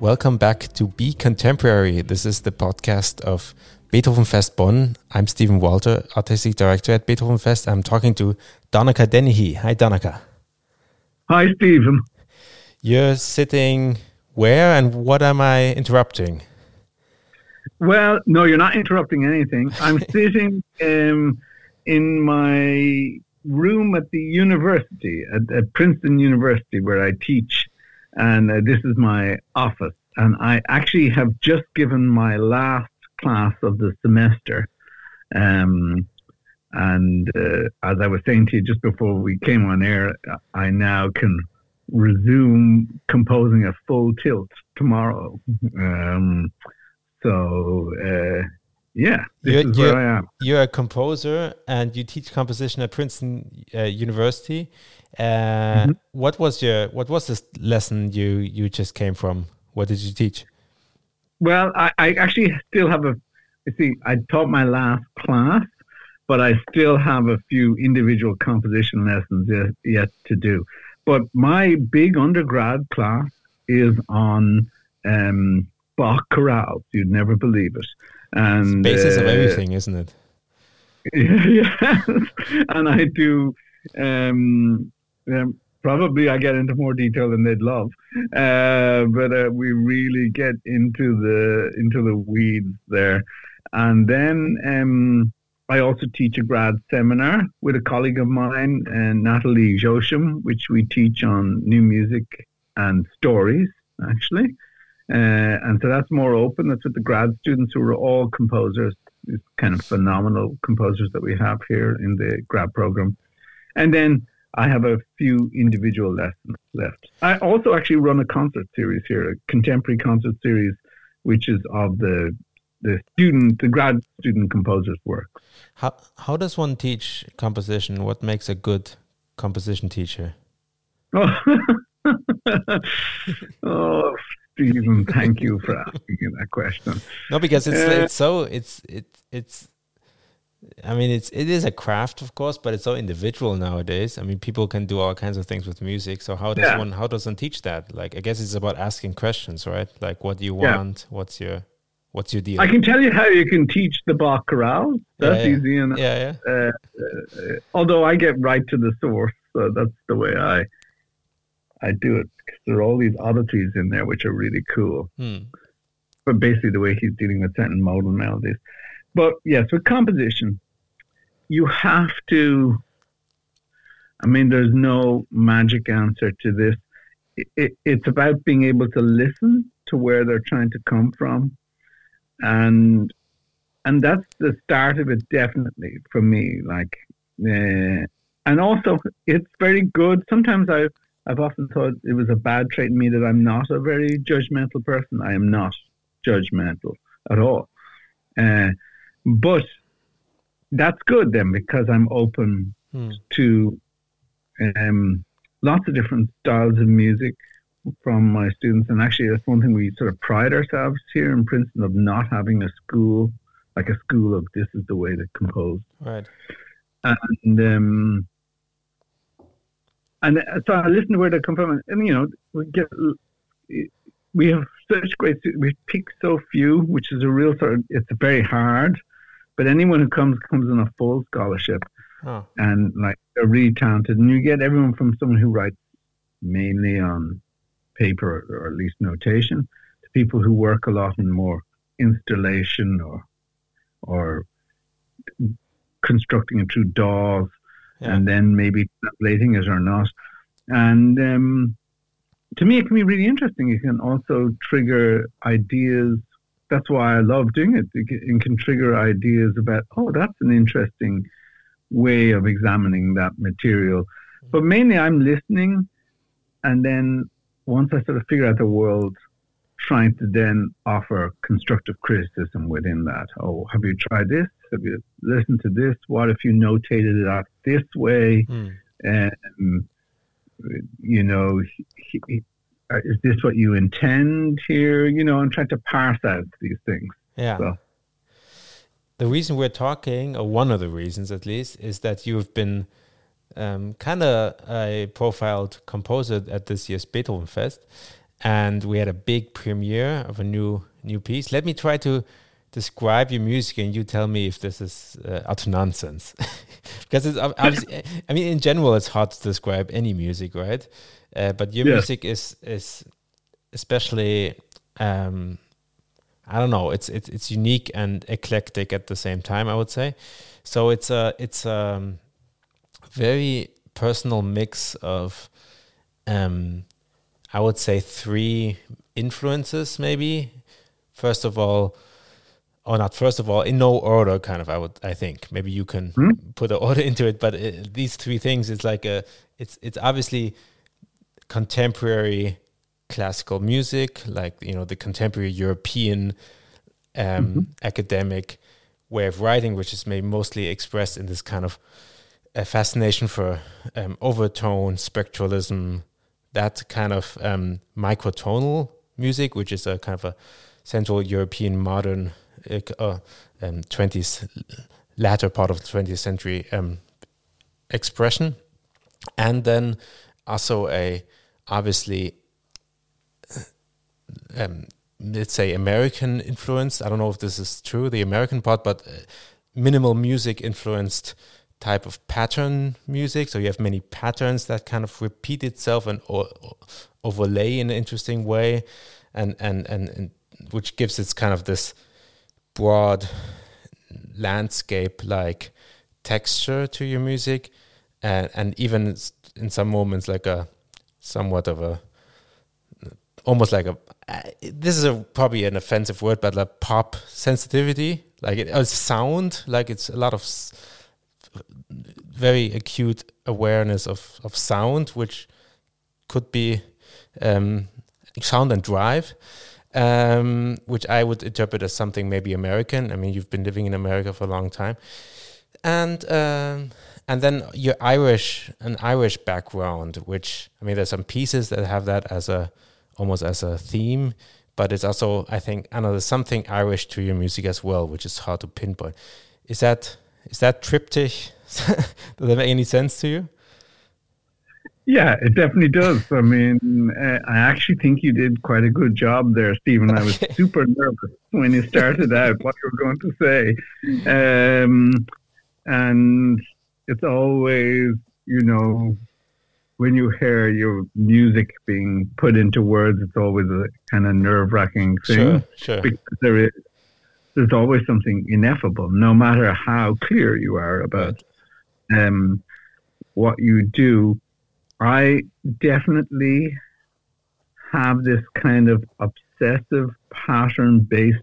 Welcome back to Be Contemporary. This is the podcast of Beethoven Fest Bonn. I'm Steven Walter, Artistic Director at Beethoven Fest. I'm talking to Donnacha Dennehy. Hi, Donnacha. Hi, Steven. You're sitting where and what am I interrupting? Well, no, you're not interrupting anything. I'm sitting um, in my room at the university, at, at Princeton University, where I teach and uh, this is my office. And I actually have just given my last class of the semester. Um, and uh, as I was saying to you just before we came on air, I now can resume composing a full tilt tomorrow. Um, so, uh, yeah, this you're, is where I am. You're a composer and you teach composition at Princeton uh, University. Uh, mm-hmm. What was your what was this lesson you you just came from? What did you teach? Well, I, I actually still have a. You see, I taught my last class, but I still have a few individual composition lessons yet, yet to do. But my big undergrad class is on um, Bach chorales. You'd never believe it. And it's basis uh, of everything, isn't it? yeah, and I do um, um, probably I get into more detail than they'd love, uh, but uh, we really get into the into the weeds there. And then um, I also teach a grad seminar with a colleague of mine, uh, Natalie Josham, which we teach on new music and stories, actually. Uh, and so that's more open. That's with the grad students who are all composers, these kind of phenomenal composers that we have here in the grad program. And then I have a few individual lessons left. I also actually run a concert series here, a contemporary concert series, which is of the the student, the grad student composers' work. How how does one teach composition? What makes a good composition teacher? Oh, oh Steven, thank you for asking that question. No, because it's uh, it's so it's it it's I mean, it's it is a craft, of course, but it's so individual nowadays. I mean, people can do all kinds of things with music. So how does yeah. one how does one teach that? Like, I guess it's about asking questions, right? Like, what do you want? Yeah. What's your what's your deal? I can tell you how you can teach the Bach chorale. That's yeah, easy enough. Yeah, yeah. Uh, uh, although I get right to the source, so that's the way I I do it. There are all these oddities in there which are really cool. Hmm. But basically, the way he's dealing with certain modal melodies. But yes, with composition, you have to. I mean, there's no magic answer to this. It, it, it's about being able to listen to where they're trying to come from, and and that's the start of it, definitely for me. Like, uh, and also it's very good. Sometimes I've I've often thought it was a bad trait in me that I'm not a very judgmental person. I am not judgmental at all. Uh, but that's good then because I'm open hmm. to um, lots of different styles of music from my students. And actually, that's one thing we sort of pride ourselves here in Princeton of not having a school, like a school of this is the way to compose. Right. And, um, and uh, so I listen to where they come from, and, you know, we get we have such great we pick so few, which is a real sort of it's very hard but anyone who comes comes on a full scholarship, oh. and like they're really talented. And you get everyone from someone who writes mainly on paper or at least notation to people who work a lot in more installation or or constructing it through DAWs yeah. and then maybe translating it or not. And um, to me, it can be really interesting. It can also trigger ideas that's why I love doing it. It can trigger ideas about, oh, that's an interesting way of examining that material. But mainly I'm listening, and then once I sort of figure out the world, trying to then offer constructive criticism within that. Oh, have you tried this? Have you listened to this? What if you notated it out this way? Mm. Um, you know, he, uh, is this what you intend here? You know, I'm trying to parse out these things. Yeah. So. The reason we're talking, or one of the reasons at least, is that you've been um, kind of a profiled composer at this year's Beethoven Fest. and we had a big premiere of a new new piece. Let me try to describe your music, and you tell me if this is uh, utter nonsense. because it's I mean, in general, it's hard to describe any music, right? Uh, but your music is is especially. Um, I don't know. It's it's it's unique and eclectic at the same time. I would say. So it's a it's a um, very personal mix of, um, I would say three influences maybe. First of all, or not first of all, in no order, kind of. I would I think maybe you can hmm? put an order into it, but it, uh, these three things. It's like a it's it's obviously contemporary classical music, like you know the contemporary European um, mm-hmm. academic way of writing, which is maybe mostly expressed in this kind of a fascination for um, overtone, spectralism, that kind of um, microtonal music, which is a kind of a Central European modern uh, um, 20th latter part of the 20th century um, expression, and then also a obviously um, let's say American influence. I don't know if this is true, the American part, but uh, minimal music influenced type of pattern music. So you have many patterns that kind of repeat itself and o- overlay in an interesting way, and, and and and which gives it kind of this broad landscape like texture to your music, and and even in some moments like a somewhat of a almost like a uh, this is a probably an offensive word, but like pop sensitivity, like it, sound, like it's a lot of very acute awareness of of sound, which could be um, sound and drive, um, which I would interpret as something maybe American. I mean, you've been living in America for a long time, and um, and then your Irish an Irish background, which I mean, there's some pieces that have that as a almost as a theme, but it's also I think I know there's something Irish to your music as well, which is hard to pinpoint. Is that is that triptych? Does that make any sense to you? Yeah, it definitely does. I mean, I actually think you did quite a good job there, Steven. I was super nervous when you started out what you were going to say. Um, and it's always, you know, when you hear your music being put into words, it's always a kind of nerve wracking thing. Sure, sure. Because there is, there's always something ineffable, no matter how clear you are about um, what you do. I definitely have this kind of obsessive pattern based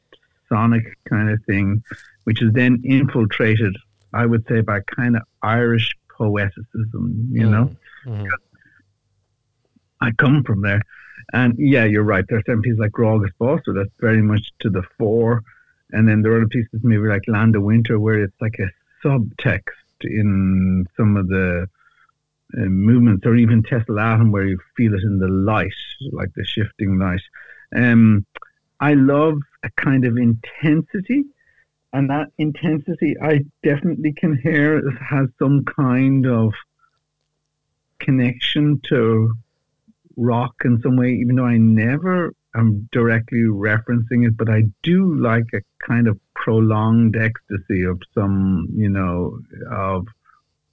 sonic kind of thing, which is then infiltrated, I would say, by kind of Irish poeticism, you mm. know? Mm-hmm. I come from there. And yeah, you're right. There's some pieces like Grá agus Bás that's very much to the fore. And then there are other pieces maybe like Land of Winter where it's like a subtext in some of the uh, movements or even Tessellatum where you feel it in the light, like the shifting light. Um, I love a kind of intensity and that intensity I definitely can hear has some kind of connection to rock in some way, even though I never am directly referencing it, but I do like a kind of prolonged ecstasy of some, you know, of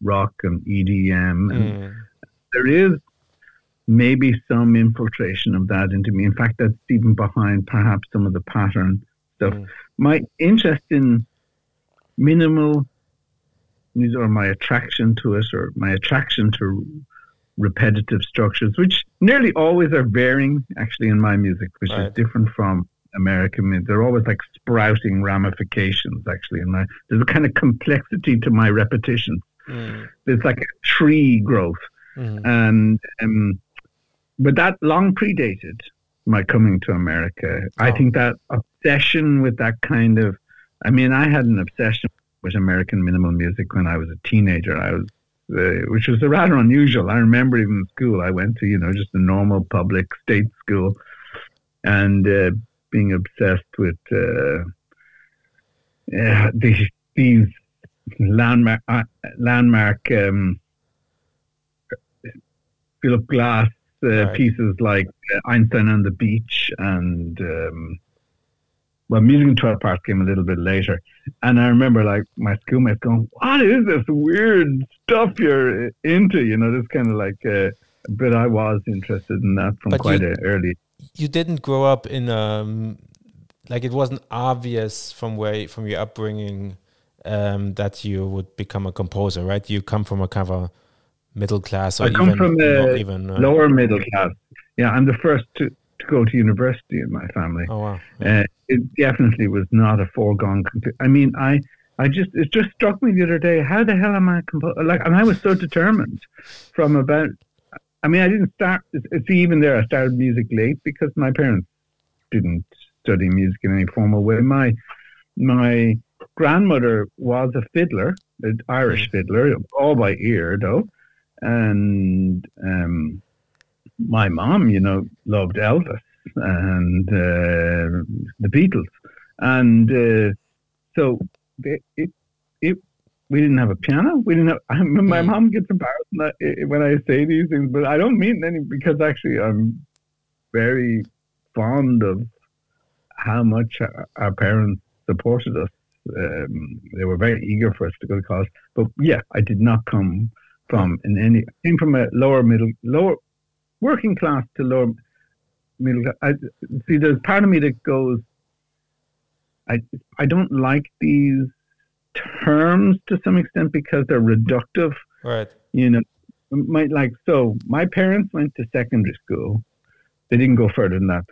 rock and EDM. And mm. there is maybe some infiltration of that into me. In fact, that's even behind perhaps some of the pattern stuff. Mm. My interest in minimal or my attraction to it or my attraction to repetitive structures, which nearly always are varying actually in my music, which right. is different from American. Music. They're always like sprouting ramifications actually in my there's a kind of complexity to my repetition. Mm. There's like a tree growth. Mm. And um, but that long predated my coming to America. Oh. I think that obsession with that kind of I mean, I had an obsession with American minimal music when I was a teenager. I was uh, which was rather unusual. I remember even in school, I went to, you know, just a normal public state school and uh, being obsessed with uh, these, these landmark, uh, landmark um, Philip Glass uh, right. pieces like uh, Einstein on the Beach and um, well, Music in 12 Parts came a little bit later. And I remember like my schoolmates going, what is this weird stuff you're into? You know, this kind of like, uh, but I was interested in that from but quite you, early. You didn't grow up in, um, like it wasn't obvious from where, from your upbringing um, that you would become a composer, right? You come from a kind of a middle class or I come even, from a even, uh, lower middle class. Yeah, I'm the first to, to go to university in my family. Oh wow! Yeah. Uh, it definitely was not a foregone. I mean, I, I just it just struck me the other day. How the hell am I compo- like? And I was so determined from about. I mean, I didn't start. It's even there. I started music late because my parents didn't study music in any formal way. My my grandmother was a fiddler, an Irish fiddler, all by ear though, and um, my mom, you know, loved Elvis and uh, the Beatles, and uh, so it, it, it we didn't have a piano. We didn't have. I, my hmm. mom gets embarrassed when I say these things, but I don't mean any because actually I'm very fond of how much our parents supported us. Um, they were very eager for us to go to college. But yeah, I did not come from in any came from a lower middle lower working class to lower middle. I see. There's part of me that goes. I I don't like these terms to some extent because they're reductive. Right. You know, my like so. My parents went to secondary school. They didn't go further than that.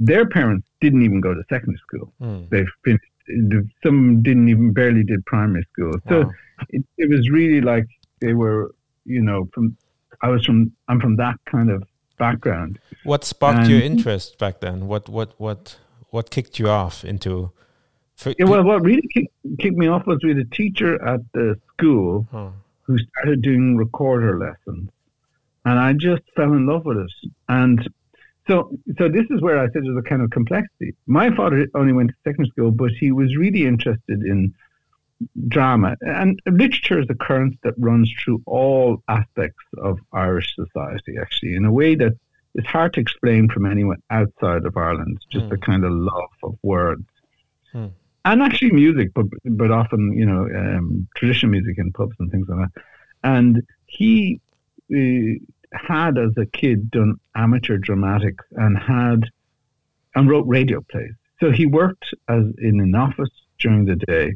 Their parents didn't even go to secondary school. Mm. They finished. Some didn't even barely did primary school. So wow. it, it was really like they were, you know, from I was from I'm from that kind of background. What sparked and, your interest back then? What what what what kicked you off into? For, yeah, well, what really kicked, kicked me off was with a teacher at the school huh. who started doing recorder lessons, and I just fell in love with it. And so, so this is where I said there's a kind of complexity. My father only went to secondary school, but he was really interested in drama and literature is a current that runs through all aspects of Irish society actually in a way that is hard to explain from anyone outside of Ireland just mm. a kind of love of words mm. and actually music but but often you know um, traditional music in pubs and things like that and he uh, had as a kid done amateur dramatics and had and wrote radio plays so he worked as in an office during the day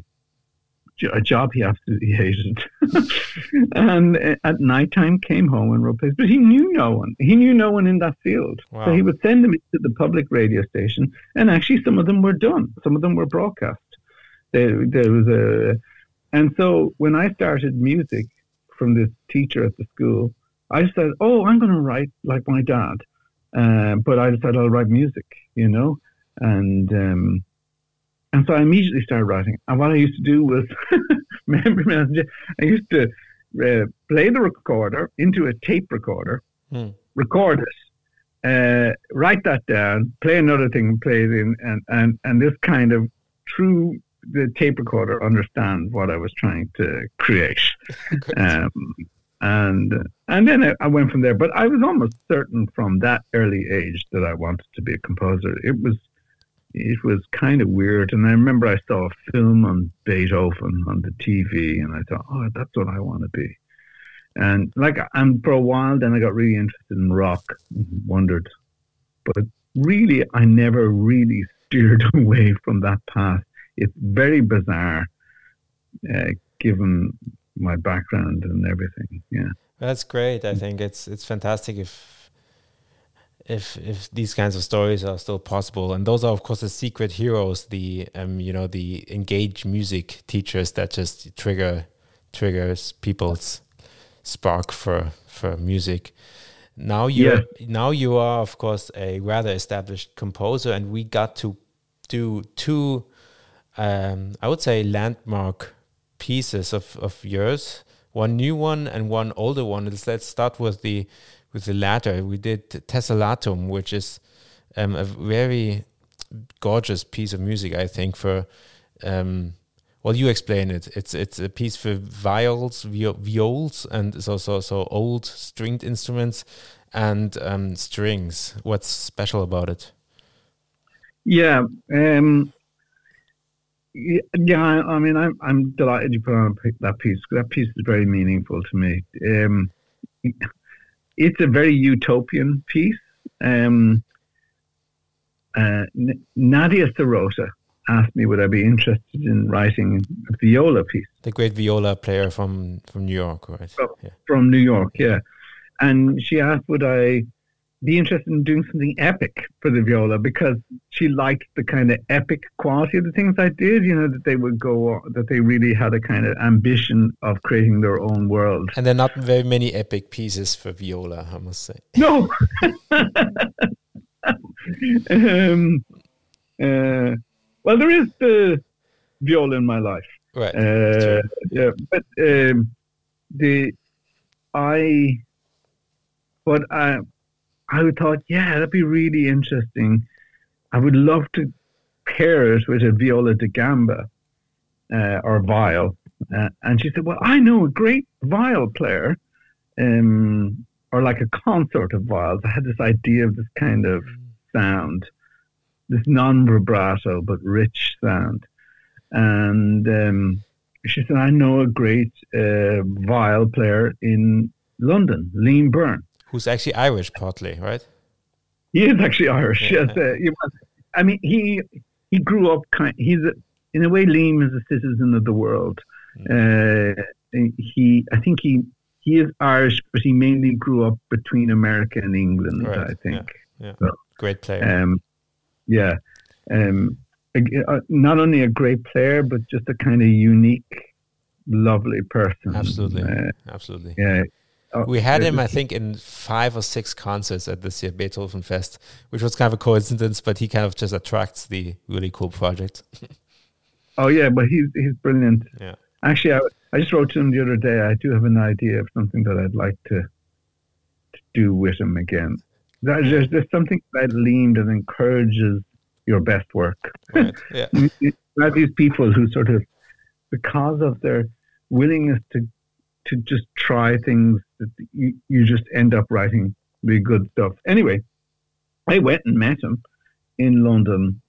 a job he absolutely hated. and at night time came home and wrote plays, but he knew no one. He knew no one in that field. Wow. So he would send them to the public radio station, and actually some of them were done. Some of them were broadcast. There, there was a, and so when I started music from this teacher at the school, I said, "Oh, I'm going to write like my dad," uh, but I decided I'll write music, you know, and. Um, and so I immediately started writing. And what I used to do was, I used to uh, play the recorder into a tape recorder, hmm. record it, uh, write that down, play another thing, play it in, and, and, and this kind of through the tape recorder understand what I was trying to create. um, and and then I, went from there. But I was almost certain from that early age that I wanted to be a composer. It was it was kind of weird. And I remember I saw a film on Beethoven on the TV, and I thought, oh, that's what I want to be. And like, and for a while, then I got really interested in rock, wondered, but really, I never really steered away from that path. It's very bizarre, uh, given my background and everything. Yeah, that's great. I think it's it's fantastic if if if these kinds of stories are still possible and those are of course the secret heroes the um you know the engaged music teachers that just trigger triggers people's spark for for music now you yeah. now you are of course a rather established composer and we got to do two um i would say landmark pieces of of yours one new one and one older one let's start with the with the latter. We did Tessellatum, which is um, a very gorgeous piece of music, I think, for um, well, you explain it. It's it's a piece for viols, viols, and so so so old stringed instruments and um, strings. What's special about it? Yeah, um, yeah. I mean, I'm I'm delighted you put on that piece. That piece is very meaningful to me. Um, it's a very utopian piece. Um, uh, Nadia Sirota asked me would I be interested in writing a viola piece. The great viola player from from New York, right? From, yeah. from New York, yeah. And she asked would I be interested in doing something epic for the viola because she liked the kind of epic quality of the things I did. You know that they would go that they really had a kind of ambition of creating their own world. And there are not very many epic pieces for viola, I must say. No. um, uh, well, there is the viola in my life, right? Uh, yeah, but um, the I, but I, I thought, yeah, that'd be really interesting. I would love to pair it with a viola da gamba uh, or viol. Uh, and she said, well, I know a great viol player, um, or like a consort of viols. I had this idea of this kind of sound this non-vibrato but rich sound. And um, she said, "I know a great uh, viol player in London, Liam Byrne, who's actually Irish, partly, right? He is actually Irish. Yeah. Yes, uh, I mean, he he grew up kind. He's in a way, Liam is a citizen of the world. Mm. Uh, he, I think he he is Irish, but he mainly grew up between America and England. Right. I think. Yeah. yeah. So, Great player. Um, yeah. Um, uh, not only a great player, but just a kind of unique, lovely person. Absolutely, uh, absolutely. Yeah. Uh, we had him, I think, in five or six concerts at this year Beethoven Fest, which was kind of a coincidence, but he kind of just attracts the really cool project. oh yeah, but he's he's brilliant. Yeah. Actually, I, I just wrote to him the other day. I do have an idea of something that I'd like to to do with him again. There's, there's something about Liam that encourages your best work. Right. Yeah. you have these people who sort of, because of their willingness to to just try things, that you, you just end up writing the good stuff. Anyway, I went and met him in London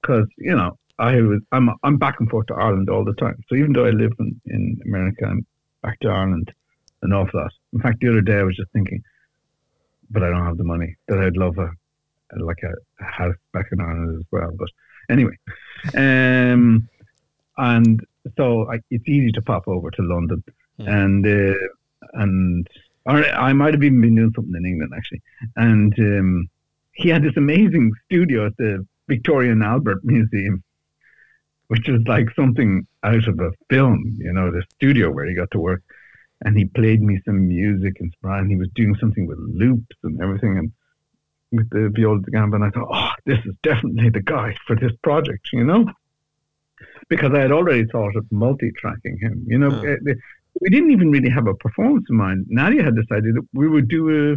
because you know I was I'm I'm back and forth to Ireland all the time. So even though I live in, in America, I'm back to Ireland an awful lot. In fact, the other day I was just thinking, but I don't have the money. That I'd love a like a, a house back in Ireland as well. But anyway, um, and so I, it's easy to pop over to London. And uh, and or I might have even been doing something in England actually. And um, he had this amazing studio at the Victoria and Albert Museum, which was like something out of a film. You know, the studio where he got to work and he played me some music and and he was doing something with loops and everything and with the viola da gamba and I thought, oh, this is definitely the guy for this project, you know, because I had already thought of multi-tracking him. You know, yeah. We didn't even really have a performance in mind. Nadia had decided that we would do a.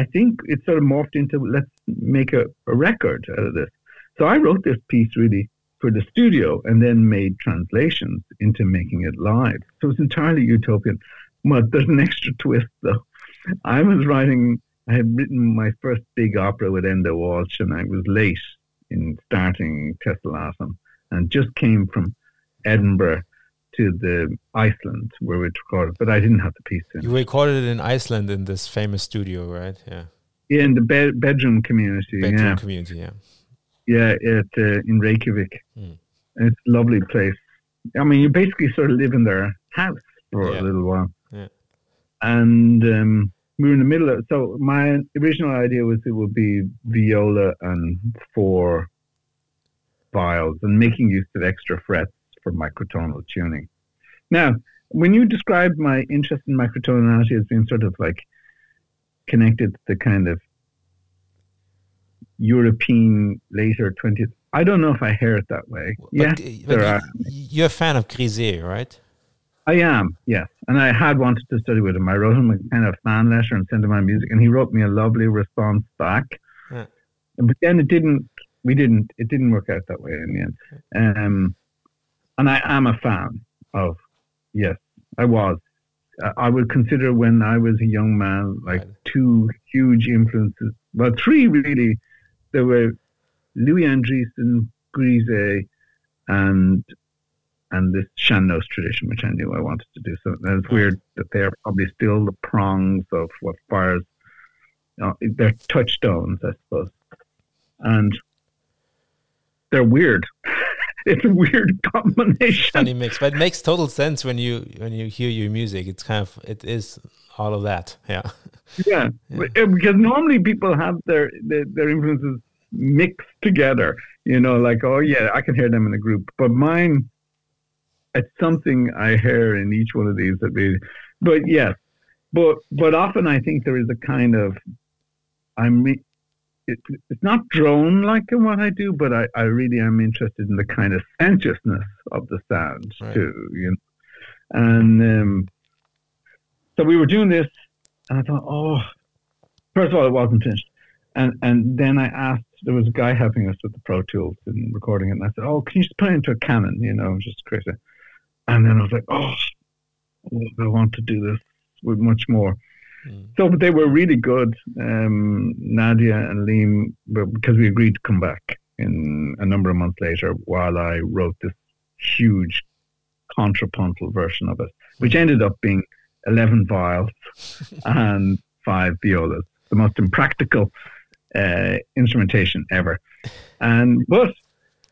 I think it sort of morphed into let's make a, a record out of this. So I wrote this piece really for the studio and then made translations into making it live. So it's entirely utopian. But there's an extra twist, though. I was writing, I had written my first big opera with Enda Walsh, and I was late in starting Tessellatum and just came from Edinburgh to the Iceland where we recorded, but I didn't have the piece in. You recorded it in Iceland in this famous studio, right? Yeah. Yeah, in the be- bedroom community. Bedroom yeah. community, yeah. Yeah, at, uh, in Reykjavik. Mm. It's a lovely place. I mean, you basically sort of live in their house for yeah. a little while. Yeah. And um, we were in the middle of so my original idea was it would be viola and four viols and making use of extra frets for microtonal tuning. Now, when you described my interest in microtonality as being sort of like connected to the kind of European later 20th, I don't know if I hear it that way. But, yeah, but are, you're a fan of Grisey, right? I am, yes. And I had wanted to study with him. I wrote him a kind of fan letter and sent him my music, and he wrote me a lovely response back. Yeah. But then it didn't. We didn't. It didn't work out that way in the end. Um, and I am a fan of. Yes, I was. I would consider when I was a young man like right. two huge influences. Well, three really. There were Louis Andriessen, Grisey, and and this Sean-Nós tradition, which I knew I wanted to do. So it's weird that they're probably still the prongs of what fires. You know, they're touchstones, I suppose, and they're weird. it's a weird combination. Funny mix, but it makes total sense when you when you hear your music. It's kind of it is all of that. Yeah. Yeah, yeah. Eh, because normally people have their, their their influences mixed together. You know, like oh yeah, I can hear them in a group, but mine. It's something I hear in each one of these that we, but yes, but but often I think there is a kind of I'm it, it's not drone like in what I do, but I, I really am interested in the kind of sensuousness of the sound right. too. You know, and um, so we were doing this, and I thought, oh, first of all, it wasn't finished, and and then I asked. There was a guy helping us with the Pro Tools and recording it, and I said, "Oh, can you just put it into a Canon?" You know, just crazy. And then I was like, "Oh, I want to do this with much more." Mm. So, but they were really good, um, Nadia and Liam, because we agreed to come back in a number of months later while I wrote this huge contrapuntal version of it, which mm. ended up being 11 viols and five violas, the most impractical uh, instrumentation ever. And but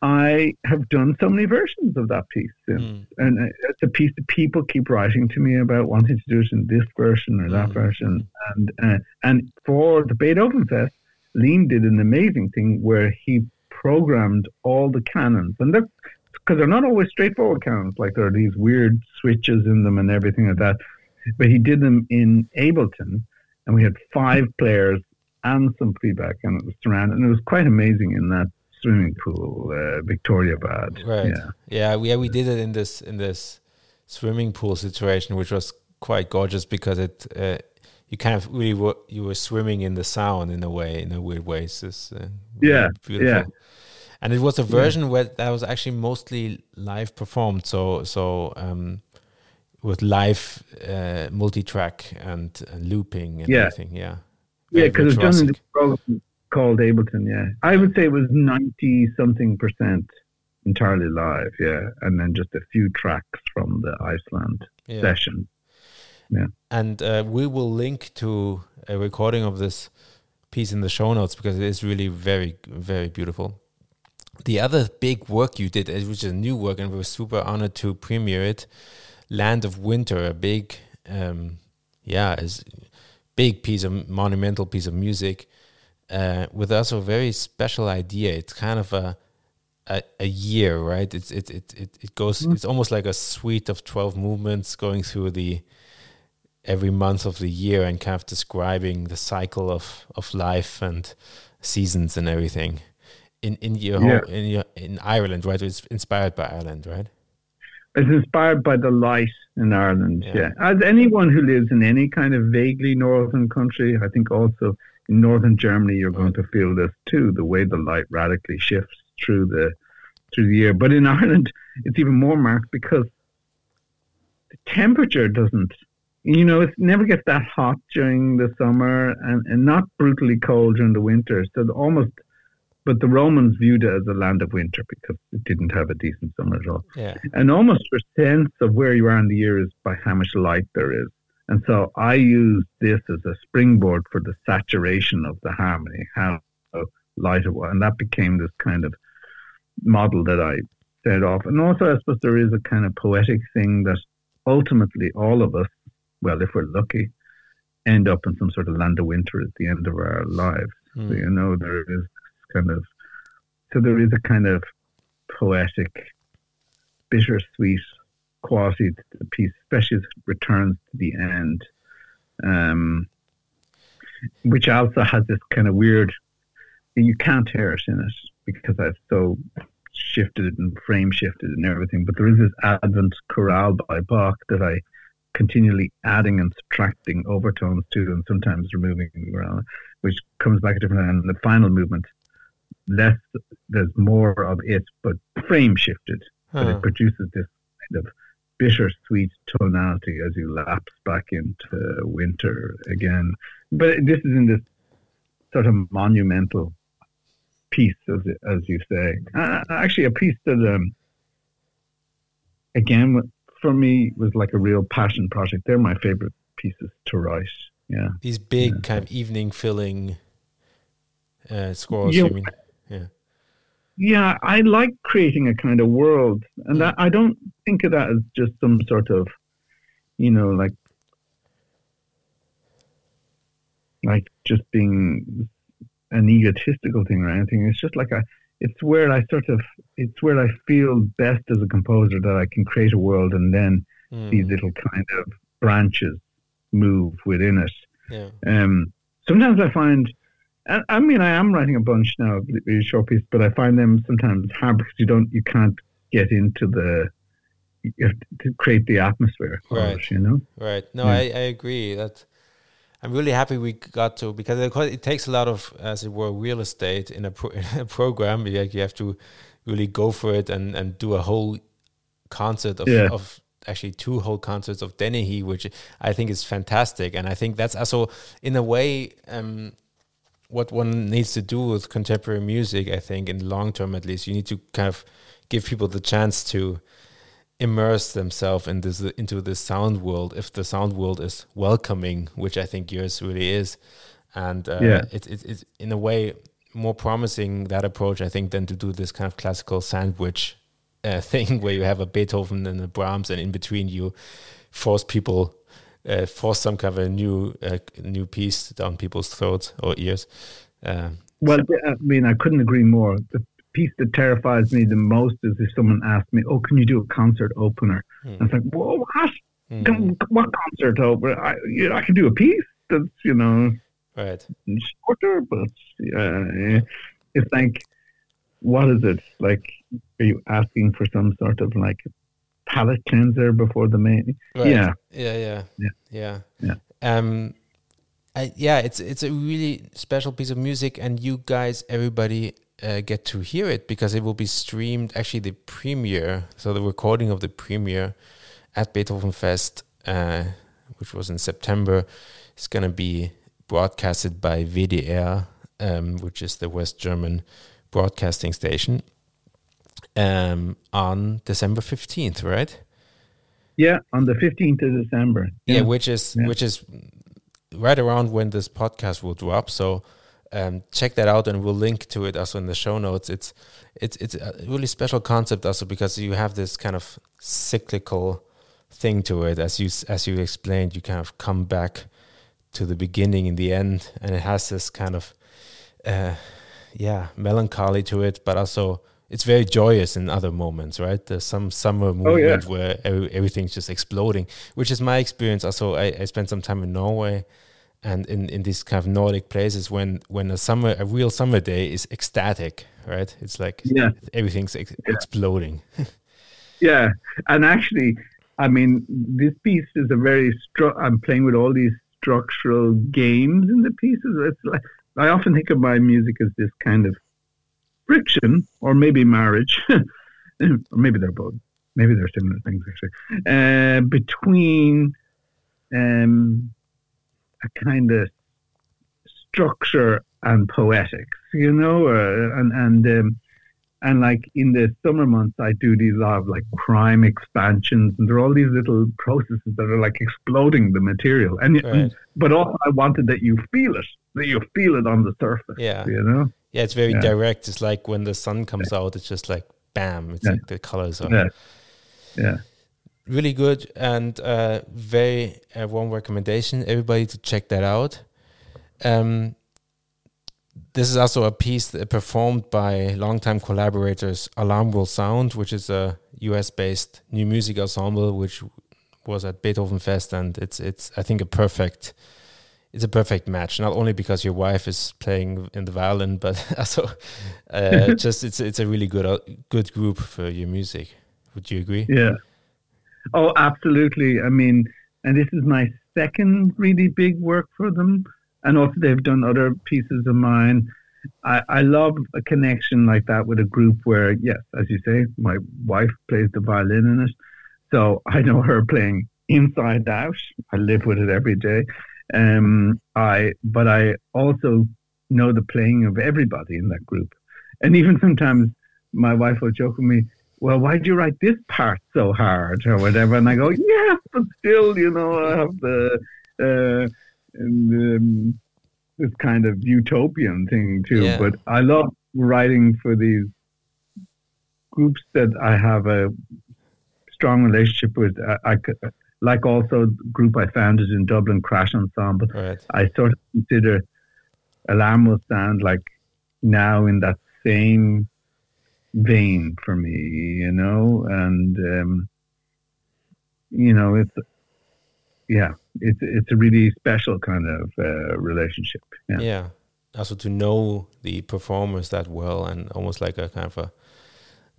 I have done so many versions of that piece, mm. and it's a piece that people keep writing to me about wanting to do it in this version or that mm. version. And uh, and for the Beethoven Fest, Liam did an amazing thing where he programmed all the canons, and they're because they're not always straightforward canons, like there are these weird switches in them and everything like that. But he did them in Ableton, and we had five players and some feedback, and it was surrounded, and it was quite amazing in that swimming pool, uh, Viktoriabad. Right. Yeah. Yeah. We, yeah. We did it in this in this swimming pool situation, which was quite gorgeous because it uh, you kind of really were, you were swimming in the sound in a way, in a weird way. It's just, uh, yeah. Beautiful. Yeah. And it was a version yeah. where that was actually mostly live performed. So so um, with live uh, multi-track and, and looping and yeah. everything. Yeah. Yeah, because it's done in the program called Ableton, yeah. I would say it was 90 something percent entirely live, yeah. And then just a few tracks from the Iceland yeah. session. Yeah. And uh, we will link to a recording of this piece in the show notes because it is really very, very beautiful. The other big work you did, which is a new work, and we were super honored to premiere it, Land of Winter, a big, um, yeah, is big piece of monumental piece of music uh, with also a very special idea. It's kind of a a, a year, right? It's it it it, it goes. Mm. It's almost like a suite of twelve movements going through the every month of the year and kind of describing the cycle of of life and seasons and everything. In in your yeah. home, in your in Ireland, right? It's inspired by Ireland, right? It's inspired by the light in Ireland. Yeah. yeah. As anyone who lives in any kind of vaguely northern country, I think also in northern Germany, you're going to feel this too. The way the light radically shifts through the through the year. But in Ireland, it's even more marked because the temperature doesn't. You know, it never gets that hot during the summer and, and not brutally cold during the winter. So almost, but the Romans viewed it as a land of winter because it didn't have a decent summer at all. Yeah. And almost your sense of where you are in the year is by how much light there is. And so I use this as a springboard for the saturation of the harmony, how light it was. And that became this kind of model that I set off. And also, I suppose there is a kind of poetic thing that ultimately all of us, well, if we're lucky, end up in some sort of land of winter at the end of our lives. Mm. So, you know, there is kind of, so there is a kind of poetic, bittersweet quality to the piece, especially as it returns to the end, um, which also has this kind of weird. You can't hear it in it because I've so shifted and frame shifted and everything. But there is this Advent chorale by Bach that I continually adding and subtracting overtones to, and sometimes removing around, which comes back a different. And the final movement, less there's more of it, but frame shifted huh. but it produces this kind of bittersweet tonality as you lapse back into winter again. But this is in this sort of monumental piece, as as you say. Uh, actually, a piece that, um, again, for me was like a real passion project. They're my favorite pieces to write. Yeah, these big yeah. kind of evening filling uh, scrolls. Yeah. You mean? Yeah. Yeah, I like creating a kind of world, and mm. that, I don't think of that as just some sort of, you know, like like just being an egotistical thing or anything. It's just like a, it's where I sort of, it's where I feel best as a composer that I can create a world and then mm. these little kind of branches move within it. Yeah. Um, sometimes I find, I mean, I am writing a bunch now, really short pieces, but I find them sometimes hard because you don't, you can't get into the, you have to create the atmosphere. Right. It, you know. Right. No, yeah. I, I agree that I'm really happy we got to because it takes a lot of, as it were, real estate in a, pro, in a program. Like you have to really go for it and, and do a whole concert of, yeah. of actually two whole concerts of Dennehy, which I think is fantastic. And I think that's also, in a way, um, what one needs to do with contemporary music. I think in the long term, at least, you need to kind of give people the chance to immerse themselves in this into the sound world if the sound world is welcoming which i think yours really is and uh, yeah. it's it, it's in a way more promising that approach i think than to do this kind of classical sandwich uh, thing where you have a beethoven and a brahms and in between you force people uh, force some kind of a new uh, new piece down people's throats or ears uh, well i mean i couldn't agree more the piece that terrifies me the most is if someone asks me, "Oh, can you do a concert opener?" Mm. It's like, "Whoa, what? Mm. What concert opener? I, you know, I can do a piece that's you know right shorter, but uh, it's like, what is it like? Are you asking for some sort of like palate cleanser before the main? Right. Yeah. yeah, yeah, yeah, yeah, yeah. Um, I, yeah, it's it's a really special piece of music, and you guys, everybody uh, get to hear it because it will be streamed. Actually, the premiere, so the recording of the premiere at Beethoven Fest, uh, which was in September, is going to be broadcasted by WDR, um, which is the West German broadcasting station, um, on December fifteenth, right? Yeah, on the fifteenth of December. Yeah, yeah which is yeah. which is right around when this podcast will drop. So um, check that out and we'll link to it also in the show notes it's it's it's a really special concept also because you have this kind of cyclical thing to it as you as you explained you kind of come back to the beginning in the end and it has this kind of uh, yeah melancholy to it but also it's very joyous in other moments right there's some summer movement oh, yeah. where every, everything's just exploding which is my experience also I, I spent some time in norway and in, in these kind of Nordic places when when a summer a real summer day is ecstatic, right? It's like yeah. everything's ex yeah. exploding. yeah, and actually, I mean, this piece is a very stru- I'm playing with all these structural games in the pieces. It's like I often think of my music as this kind of friction, or maybe marriage, or maybe they're both. Maybe they're similar things actually. Uh, between um, a kind of structure and poetics, you know, uh, and and um, and like in the summer months, I do these lot of like crime expansions, and there are all these little processes that are like exploding the material. And, right. and but also, I wanted that you feel it, that you feel it on the surface. Yeah, you know. Yeah, it's very yeah. direct. It's like when the sun comes out, it's just like bam. It's like the colors are. Yeah. Yeah really good and uh, very uh, warm recommendation. Everybody to check that out. Um, this is also a piece performed by longtime collaborators Alarm Will Sound, which is a US-based new music ensemble, which was at Beethoven Fest, and it's it's I think a perfect it's a perfect match. Not only because your wife is playing in the violin, but also uh, just it's it's a really good uh, good group for your music. Would you agree? Yeah, Oh, absolutely. I mean, and this is my second really big work for them. And also, they've done other pieces of mine. I, I love a connection like that with a group where, yes, as you say, my wife plays the violin in it. So I know her playing inside out. I live with it every day. Um, I, but I also know the playing of everybody in that group. And even sometimes my wife will joke with me, well, why did you write this part so hard or whatever? And I go, yes, but still, you know, I have the, uh, and, um, this kind of utopian thing too. Yeah. But I love writing for these groups that I have a strong relationship with. I, I like also the group I founded in Dublin, Crash Ensemble. Right. I sort of consider Alarm will sound like now in that same vein for me, you know, and um, you know, it's yeah, it's it's a really special kind of uh, relationship. Yeah. yeah. Also to know the performers that well, and almost like a kind of a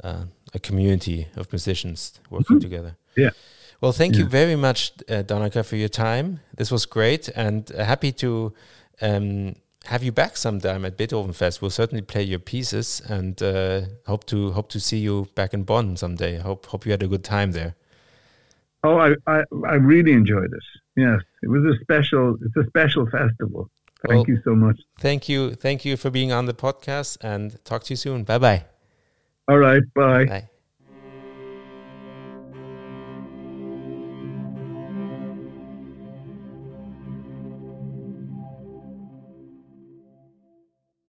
uh, a community of musicians working mm -hmm. together. Yeah. Well, thank yeah. you very much, uh, Donnacha, for your time. This was great, and uh, happy to um, have you back sometime at Beethovenfest. We'll certainly play your pieces, and uh, hope to hope to see you back in Bonn someday. Hope hope you had a good time there. Oh, I, I, I really enjoyed it. Yes, it was a special. It's a special festival. Thank well, you so much. Thank you, thank you for being on the podcast, and talk to you soon. Bye bye. All right, bye. Bye.